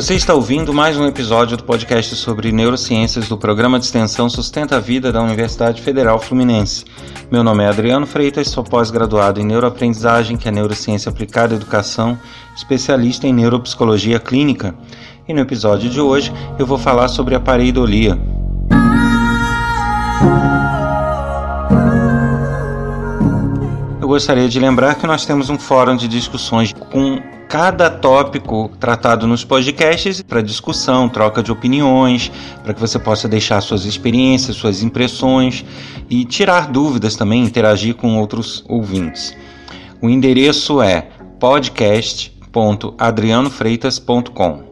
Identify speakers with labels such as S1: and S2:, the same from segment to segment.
S1: Você está ouvindo mais um episódio do podcast sobre neurociências do programa de extensão Sustenta a Vida da Universidade Federal Fluminense. Meu nome é Adriano Freitas, sou pós-graduado em neuroaprendizagem, que é neurociência aplicada à educação, especialista em neuropsicologia clínica. E no episódio de hoje eu vou falar sobre a pareidolia. Eu gostaria de lembrar que nós temos um fórum de discussões com cada tópico tratado nos podcasts para discussão, troca de opiniões, para que você possa deixar suas experiências, suas impressões e tirar dúvidas também, interagir com outros ouvintes. O endereço é podcast.adrianofreitas.com.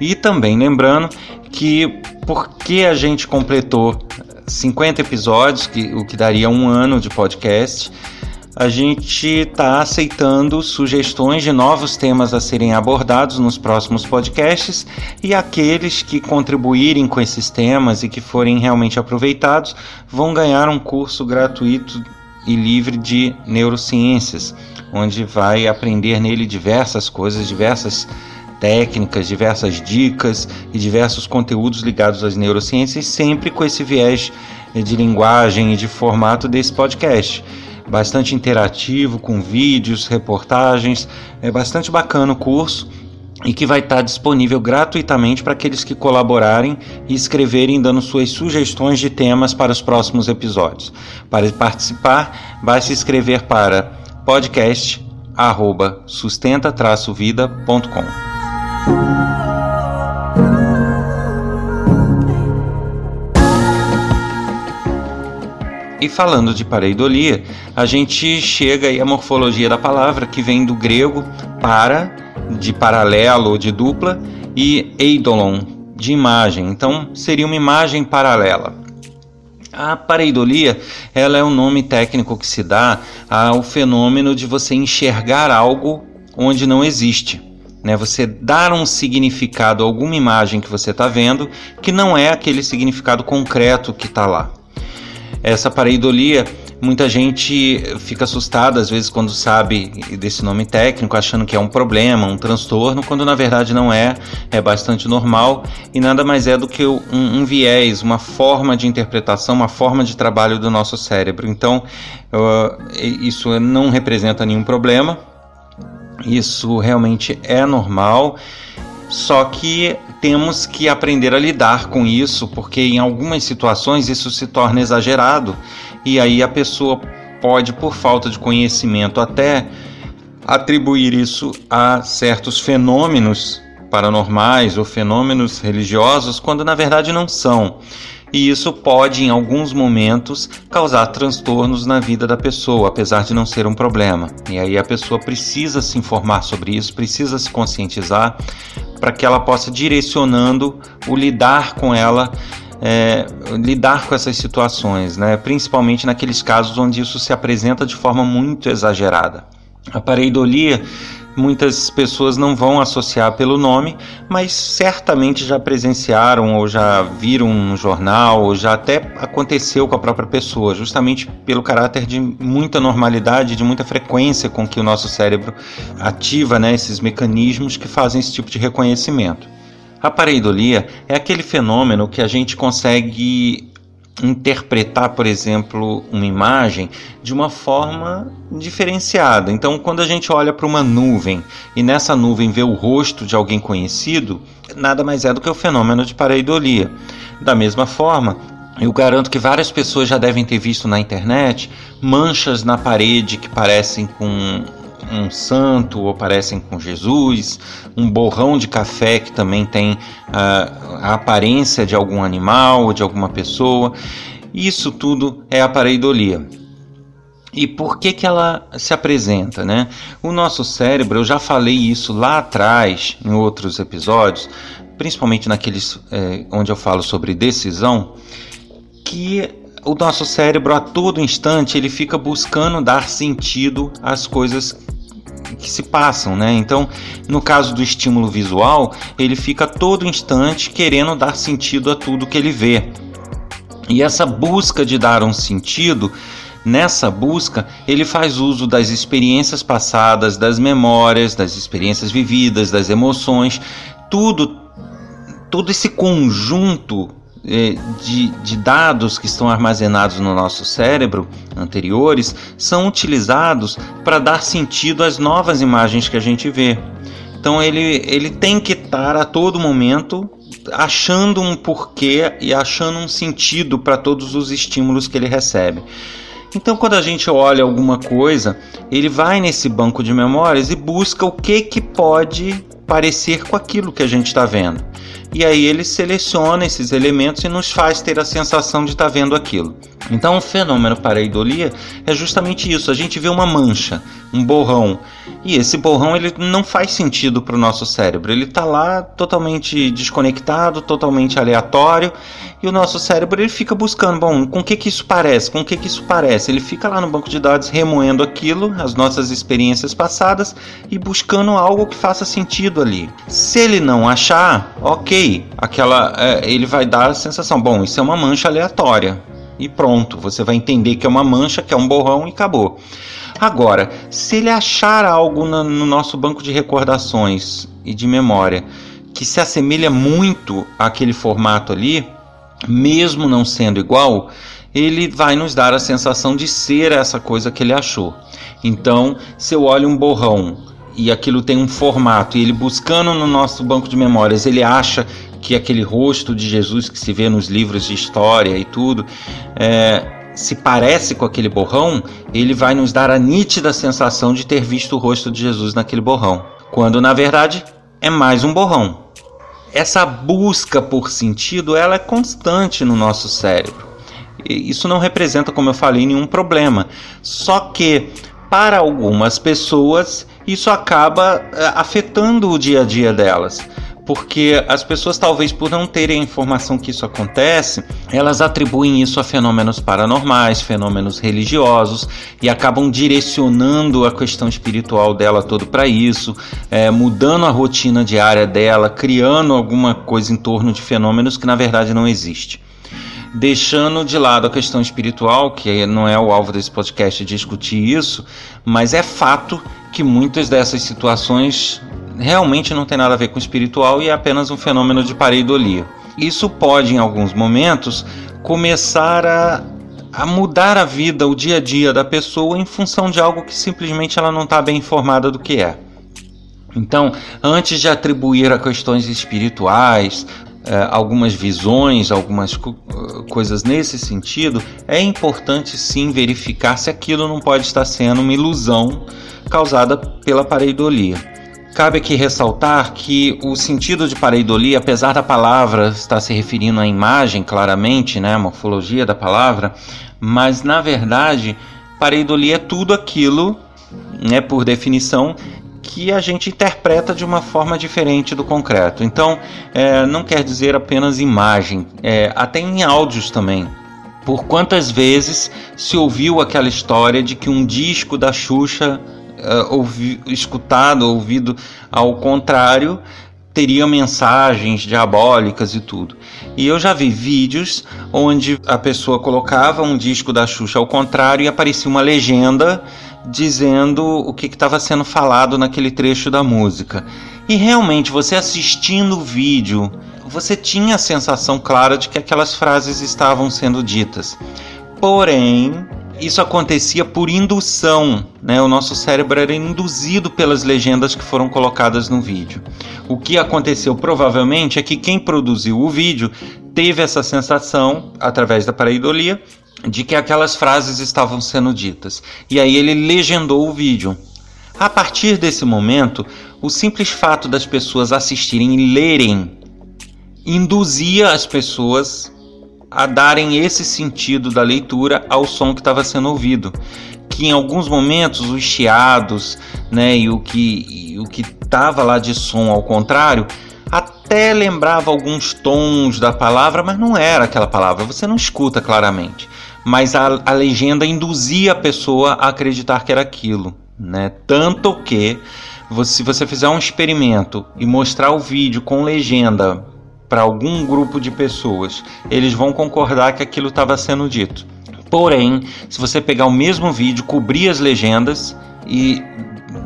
S1: E também lembrando que porque a gente completou 50 episódios, que, o que daria um ano de podcast, a gente está aceitando sugestões de novos temas a serem abordados nos próximos podcasts e aqueles que contribuírem com esses temas e que forem realmente aproveitados vão ganhar um curso gratuito e livre de neurociências, onde vai aprender nele diversas coisas, diversas técnicas, diversas dicas e diversos conteúdos ligados às neurociências, sempre com esse viés de linguagem e de formato desse podcast bastante interativo, com vídeos, reportagens. É bastante bacana o curso e que vai estar disponível gratuitamente para aqueles que colaborarem e escreverem dando suas sugestões de temas para os próximos episódios. Para participar, basta escrever para podcast@sustenta-vida.com. E falando de pareidolia, a gente chega aí à morfologia da palavra, que vem do grego para, de paralelo ou de dupla, e eidolon, de imagem. Então, seria uma imagem paralela. A pareidolia, ela é um nome técnico que se dá ao fenômeno de você enxergar algo onde não existe. Né? Você dar um significado a alguma imagem que você está vendo que não é aquele significado concreto que está lá. Essa pareidolia, muita gente fica assustada às vezes quando sabe desse nome técnico, achando que é um problema, um transtorno, quando na verdade não é, é bastante normal e nada mais é do que um, um viés, uma forma de interpretação, uma forma de trabalho do nosso cérebro. Então, uh, isso não representa nenhum problema, isso realmente é normal. Só que temos que aprender a lidar com isso, porque em algumas situações isso se torna exagerado e aí a pessoa pode, por falta de conhecimento, até atribuir isso a certos fenômenos paranormais ou fenômenos religiosos, quando na verdade não são e isso pode, em alguns momentos, causar transtornos na vida da pessoa, apesar de não ser um problema. E aí a pessoa precisa se informar sobre isso, precisa se conscientizar para que ela possa direcionando o lidar com ela. É, lidar com essas situações, né? principalmente naqueles casos onde isso se apresenta de forma muito exagerada. A pareidolia muitas pessoas não vão associar pelo nome, mas certamente já presenciaram ou já viram no jornal, ou já até aconteceu com a própria pessoa, justamente pelo caráter de muita normalidade, de muita frequência com que o nosso cérebro ativa né, esses mecanismos que fazem esse tipo de reconhecimento. A pareidolia é aquele fenômeno que a gente consegue interpretar, por exemplo, uma imagem de uma forma diferenciada. Então, quando a gente olha para uma nuvem e nessa nuvem vê o rosto de alguém conhecido, nada mais é do que o fenômeno de pareidolia. Da mesma forma, eu garanto que várias pessoas já devem ter visto na internet manchas na parede que parecem com um santo ou parecem com Jesus, um borrão de café que também tem a, a aparência de algum animal ou de alguma pessoa. Isso tudo é a pareidolia. E por que, que ela se apresenta? Né? O nosso cérebro, eu já falei isso lá atrás, em outros episódios, principalmente naqueles é, onde eu falo sobre decisão, que o nosso cérebro a todo instante ele fica buscando dar sentido às coisas que se passam, né? Então, no caso do estímulo visual, ele fica todo instante querendo dar sentido a tudo que ele vê. E essa busca de dar um sentido, nessa busca, ele faz uso das experiências passadas, das memórias, das experiências vividas, das emoções, tudo, todo esse conjunto de, de, dados que estão armazenados no nosso cérebro anteriores são utilizados para dar sentido às novas imagens que a gente vê. Então ele, ele tem que estar a todo momento achando um porquê e achando um sentido para todos os estímulos que ele recebe. Então, quando a gente olha alguma coisa, ele vai nesse banco de memórias e busca o que, que pode parecer com aquilo que a gente está vendo e aí ele seleciona esses elementos e nos faz ter a sensação de estar tá vendo aquilo. Então, o fenômeno pareidolia é justamente isso. A gente vê uma mancha, um borrão, e esse borrão ele não faz sentido para o nosso cérebro. Ele está lá totalmente desconectado, totalmente aleatório, e o nosso cérebro ele fica buscando, bom, com o que que isso parece? Com o que que isso parece? Ele fica lá no banco de dados remoendo aquilo, as nossas experiências passadas e buscando algo que faça sentido ali. Se ele não achar, ok, aquela, é, ele vai dar a sensação, bom, isso é uma mancha aleatória e pronto, você vai entender que é uma mancha, que é um borrão e acabou. Agora, se ele achar algo no, no nosso banco de recordações e de memória que se assemelha muito àquele formato ali, mesmo não sendo igual, ele vai nos dar a sensação de ser essa coisa que ele achou. Então, se eu olho um borrão e aquilo tem um formato e ele buscando no nosso banco de memórias, ele acha que aquele rosto de Jesus que se vê nos livros de história e tudo, é, se parece com aquele borrão, ele vai nos dar a nítida sensação de ter visto o rosto de Jesus naquele borrão, quando na verdade é mais um borrão. Essa busca por sentido, ela é constante no nosso cérebro. Isso não representa, como eu falei, nenhum problema. Só que para algumas pessoas isso acaba é, afetando o dia a dia delas. Porque as pessoas talvez por não terem a informação que isso acontece, elas atribuem isso a fenômenos paranormais, fenômenos religiosos e acabam direcionando a questão espiritual dela todo para isso, é, mudando a rotina diária dela, criando alguma coisa em torno de fenômenos que na verdade não existe. Deixando de lado a questão espiritual, que não é o alvo desse podcast discutir isso, mas é fato que muitas dessas situações realmente não tem nada a ver com espiritual e é apenas um fenômeno de pareidolia. Isso pode, em alguns momentos, começar a, a mudar a vida, o dia a dia da pessoa em função de algo que simplesmente ela não está bem informada do que é. Então, antes de atribuir a questões espirituais, algumas visões, algumas co coisas nesse sentido, é importante sim verificar se aquilo não pode estar sendo uma ilusão causada pela pareidolia. Cabe aqui ressaltar que o sentido de pareidolia, apesar da palavra estar se referindo à imagem claramente, né, a morfologia da palavra, mas na verdade pareidolia é tudo aquilo, né, por definição, que a gente interpreta de uma forma diferente do concreto. Então, é, não quer dizer apenas imagem, é, até em áudios também. Por quantas vezes se ouviu aquela história de que um disco da Xuxa uh, ouvi, escutado, ouvido ao contrário, teria mensagens diabólicas e tudo. E eu já vi vídeos onde a pessoa colocava um disco da Xuxa ao contrário e aparecia uma legenda dizendo o que estava sendo falado naquele trecho da música. E realmente, você assistindo o vídeo, você tinha a sensação clara de que aquelas frases estavam sendo ditas. Porém, isso acontecia por indução, né? O nosso cérebro era induzido pelas legendas que foram colocadas no vídeo. O que aconteceu provavelmente é que quem produziu o vídeo teve essa sensação através da pareidolia de que aquelas frases estavam sendo ditas. E aí ele legendou o vídeo. A partir desse momento, o simples fato das pessoas assistirem e lerem induzia as pessoas a darem esse sentido da leitura ao som que estava sendo ouvido. Que em alguns momentos os chiados né, e o que e o que estava lá de som ao contrário até lembrava alguns tons da palavra, mas não era aquela palavra, você não escuta claramente. Mas a, a legenda induzia a pessoa a acreditar que era aquilo. Né? Tanto que, se você fizer um experimento e mostrar o vídeo com legenda para algum grupo de pessoas, eles vão concordar que aquilo estava sendo dito. Porém, se você pegar o mesmo vídeo, cobrir as legendas e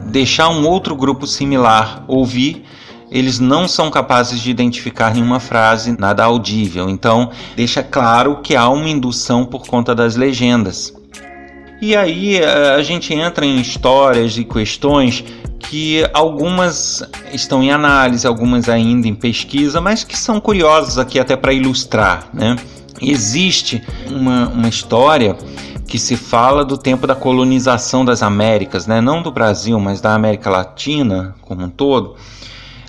S1: deixar um outro grupo similar ouvir, eles não são capazes de identificar nenhuma frase, nada audível. Então, deixa claro que há uma indução por conta das legendas. E aí eh, a gente entra em histórias e questões que algumas estão em análise, algumas ainda em pesquisa, mas que são curiosas aqui até para ilustrar. Né? Existe uma, uma história que se fala do tempo da colonização das Américas, né? não do Brasil, mas da América Latina como um todo,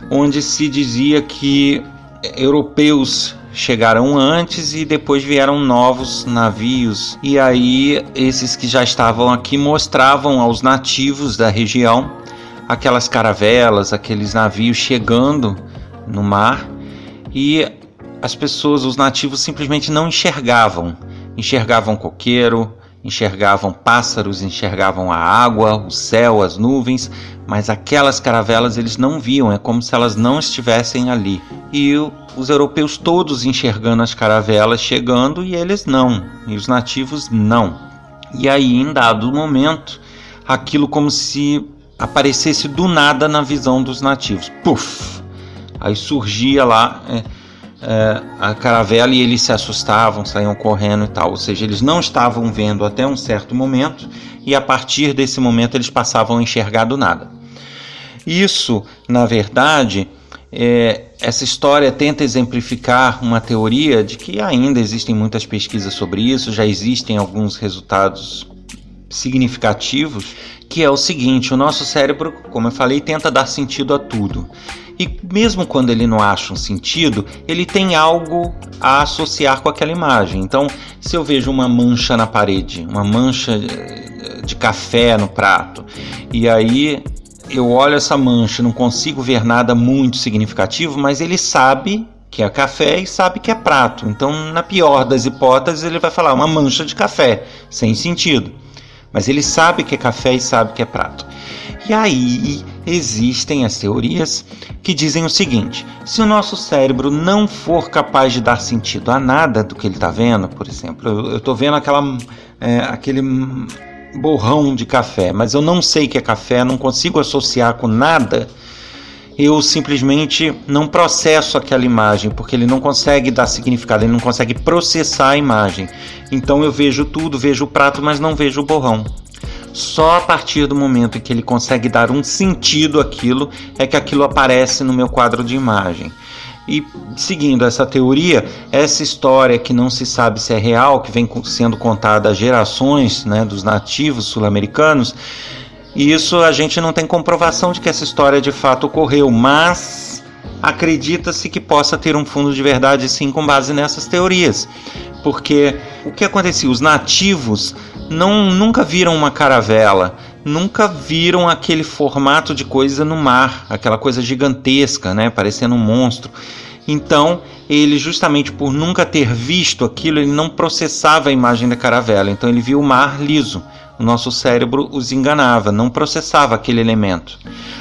S1: onde se dizia que europeus chegaram antes e depois vieram novos navios. E aí, esses que já estavam aqui mostravam aos nativos da região aquelas caravelas, aqueles navios chegando no mar e as pessoas, os nativos, simplesmente não enxergavam. Enxergavam coqueiro, enxergavam pássaros, enxergavam a água, o céu, as nuvens, mas aquelas caravelas eles não viam, é como se elas não estivessem ali. E os europeus todos enxergando as caravelas chegando e eles não, e os nativos não. E aí, em dado momento, aquilo como se aparecesse do nada na visão dos nativos. Puf! Aí surgia lá. É, é, a caravela e eles se assustavam, saíam correndo e tal. Ou seja, eles não estavam vendo até um certo momento e a partir desse momento eles passavam a enxergar do nada. Isso, na verdade, é, essa história tenta exemplificar uma teoria de que ainda existem muitas pesquisas sobre isso, já existem alguns resultados significativos, que é o seguinte: o nosso cérebro, como eu falei, tenta dar sentido a tudo. E mesmo quando ele não acha um sentido, ele tem algo a associar com aquela imagem. Então, se eu vejo uma mancha na parede, uma mancha eh, de café no prato, e aí eu olho essa mancha, não consigo ver nada muito significativo, mas ele sabe que é café e sabe que é prato. Então, na pior das hipóteses, ele vai falar uma mancha de café, sem sentido. Mas ele sabe que é café e sabe que é prato. E aí existem as teorias que dizem o seguinte: se o nosso cérebro não for capaz de dar sentido a nada do que ele está vendo, por exemplo, eu estou vendo aquela, é, aquele borrão de café, mas eu não sei que é café, não consigo associar com nada, eu simplesmente não processo aquela imagem, porque ele não consegue dar significado, ele não consegue processar a imagem. Então eu vejo tudo, vejo o prato, mas não vejo o borrão. Só a partir do momento em que ele consegue dar um sentido àquilo é que aquilo aparece no meu quadro de imagem. E seguindo essa teoria, essa história que não se sabe se é real, que vem sendo contada há gerações né, dos nativos sul-americanos, isso a gente não tem comprovação de que essa história de fato ocorreu, mas acredita-se que possa ter um fundo de verdade sim com base nessas teorias. Porque o que acontecia? Os nativos não nunca viram uma caravela, nunca viram aquele formato de coisa no mar, aquela coisa gigantesca, né, parecendo um monstro. Então, ele justamente por nunca ter visto aquilo, ele não processava a imagem da caravela. Então ele viu o mar liso. O nosso cérebro os enganava, não processava aquele elemento.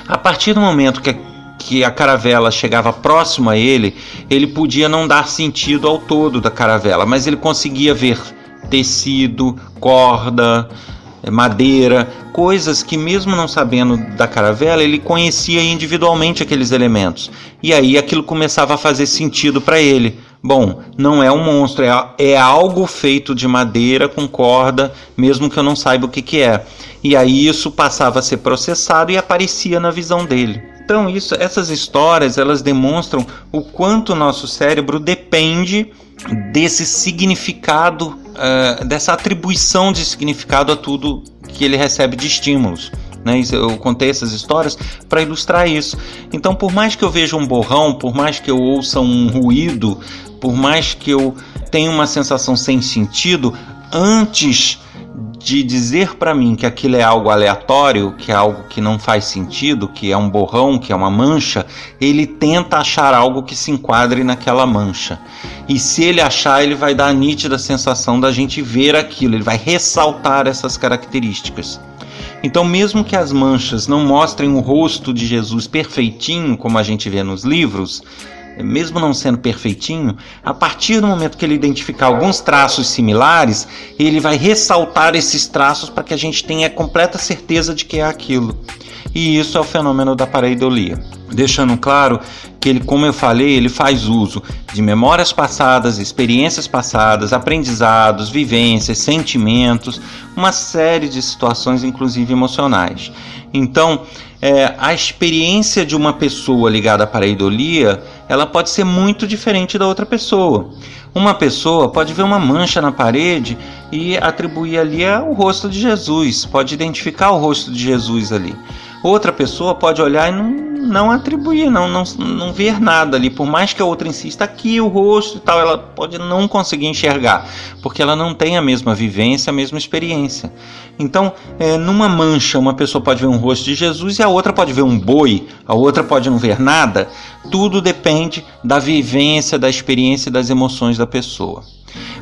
S1: A partir do momento que que a caravela chegava próximo a ele, ele podia não dar sentido ao todo da caravela, mas ele conseguia ver tecido, corda, madeira, coisas que mesmo não sabendo da caravela, ele conhecia individualmente aqueles elementos. E aí aquilo começava a fazer sentido para ele. Bom, não é um monstro, é, é algo feito de madeira com corda, mesmo que eu não saiba o que, que é. E aí isso passava a ser processado e aparecia na visão dele. Então, isso, essas histórias elas demonstram o quanto o nosso cérebro depende desse significado, uh, dessa atribuição de significado a tudo que ele recebe de estímulos. Né? Eu contei essas histórias para ilustrar isso. Então, por mais que eu veja um borrão, por mais que eu ouça um ruído, por mais que eu tenha uma sensação sem sentido, antes de dizer para mim que aquilo é algo aleatório, que é algo que não faz sentido, que é um borrão, que é uma mancha, ele tenta achar algo que se enquadre naquela mancha. E se ele achar, ele vai dar a nítida sensação da gente ver aquilo, ele vai ressaltar essas características. Então, mesmo que as manchas não mostrem o rosto de Jesus perfeitinho, como a gente vê nos livros, mesmo não sendo perfeitinho, a partir do momento que ele identificar alguns traços similares, ele vai ressaltar esses traços para que a gente tenha completa certeza de que é aquilo. E isso é o fenômeno da pareidolia. Deixando claro que ele, como eu falei, ele faz uso de memórias passadas, experiências passadas, aprendizados, vivências, sentimentos, uma série de situações, inclusive emocionais. Então, é, a experiência de uma pessoa ligada à pareidolia, ela pode ser muito diferente da outra pessoa. Uma pessoa pode ver uma mancha na parede e atribuir ali o rosto de Jesus, pode identificar o rosto de Jesus ali. Outra pessoa pode olhar e não, não atribuir, não, não, não ver nada ali. Por mais que a outra insista aqui o rosto e tal, ela pode não conseguir enxergar, porque ela não tem a mesma vivência, a mesma experiência. Então, é, numa mancha, uma pessoa pode ver um rosto de Jesus e a outra pode ver um boi, a outra pode não ver nada. Tudo depende da vivência, da experiência e das emoções da pessoa.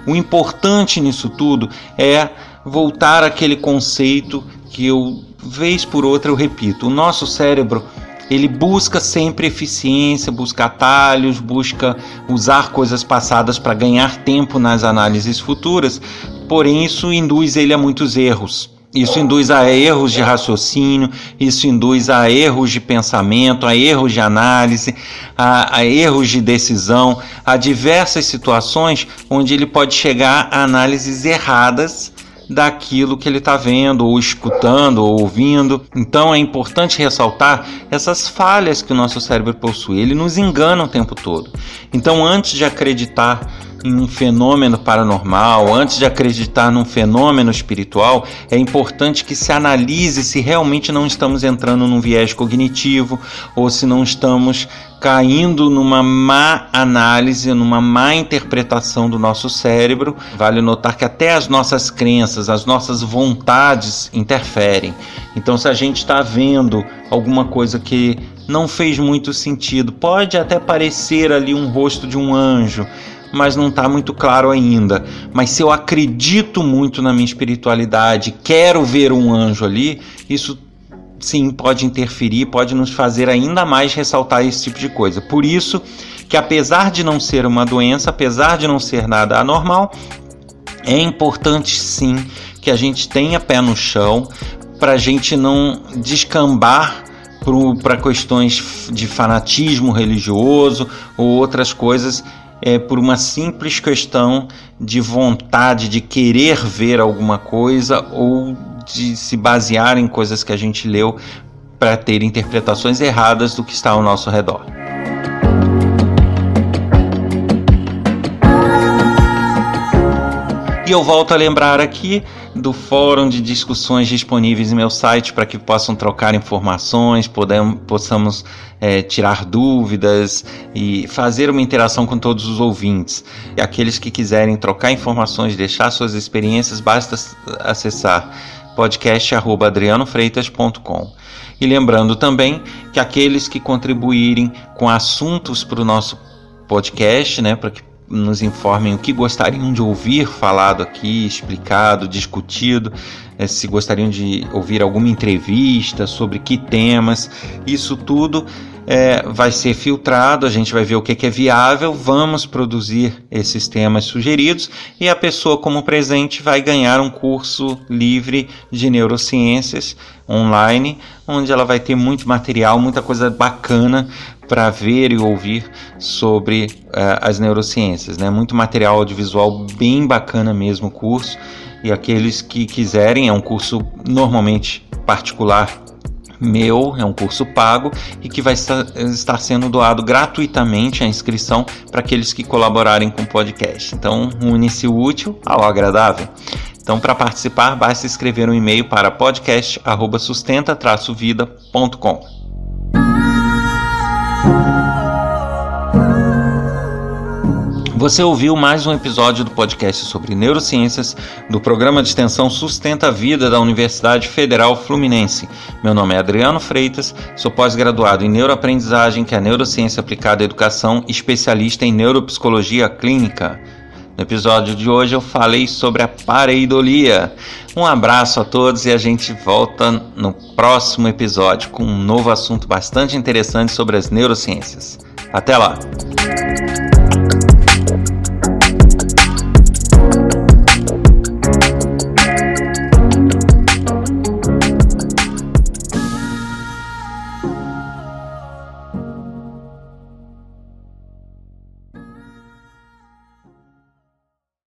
S1: O importante nisso tudo é voltar àquele conceito que eu vez por outra eu repito, o nosso cérebro ele busca sempre eficiência, busca atalhos, busca usar coisas passadas para ganhar tempo nas análises futuras, porém isso induz ele a muitos erros. Isso induz a erros de raciocínio, isso induz a erros de pensamento, a erros de análise, a, a erros de decisão, a diversas situações onde ele pode chegar a análises erradas daquilo que ele está vendo, ou escutando, ou ouvindo. Então é importante ressaltar essas falhas que o nosso cérebro possui. Ele nos engana o tempo todo. Então, antes de acreditar em um fenômeno paranormal, antes de acreditar num fenômeno espiritual, é importante que se analise se realmente não estamos entrando num viés cognitivo ou se não estamos caindo numa má análise, numa má interpretação do nosso cérebro. Vale notar que até as nossas crenças, as nossas vontades interferem. Então, se a gente está vendo alguma coisa que não fez muito sentido, pode até parecer ali um rosto de um anjo, mas não está muito claro ainda. Mas se eu acredito muito na minha espiritualidade, quero ver um anjo ali, isso sim pode interferir, pode nos fazer ainda mais ressaltar esse tipo de coisa. Por isso que apesar de não ser uma doença, apesar de não ser nada anormal, é importante sim que a gente tenha pé no chão para a gente não descambar para questões de fanatismo religioso ou outras coisas é, por uma simples questão de vontade de querer ver alguma coisa ou de se basear em coisas que a gente leu para ter interpretações erradas do que está ao nosso redor. E eu volto a lembrar aqui do fórum de discussões disponíveis em meu site para que possam trocar informações, podemos, possamos é, tirar dúvidas e fazer uma interação com todos os ouvintes. E aqueles que quiserem trocar informações, deixar suas experiências, basta acessar podcast@adrianofreitas.com. E lembrando também que aqueles que contribuírem com assuntos para o nosso podcast, né, para que nos informem o que gostariam de ouvir falado aqui, explicado, discutido, eh, se gostariam de ouvir alguma entrevista sobre que temas, isso tudo é, vai ser filtrado, a gente vai ver o que, que é viável, vamos produzir esses temas sugeridos e a pessoa, como presente, vai ganhar um curso livre de neurociências online, onde ela vai ter muito material, muita coisa bacana para ver e ouvir sobre uh, as neurociências. Né? Muito material audiovisual bem bacana mesmo o curso. E aqueles que quiserem, é um curso normalmente particular meu, é um curso pago e que vai estar sendo doado gratuitamente a inscrição para aqueles que colaborarem com o podcast. Então, une-se o útil ao agradável. Então, para participar, basta escrever um e-mail para podcast@sustenta-vida.com. Você ouviu mais um episódio do podcast sobre neurociências do programa de extensão Sustenta a Vida da Universidade Federal Fluminense. Meu nome é Adriano Freitas, sou pós-graduado em neuroaprendizagem, que é a neurociência aplicada à educação, especialista em neuropsicologia clínica. No episódio de hoje eu falei sobre a pareidolia. Um abraço a todos e a gente volta no próximo episódio com um novo assunto bastante interessante sobre as neurociências. Até lá!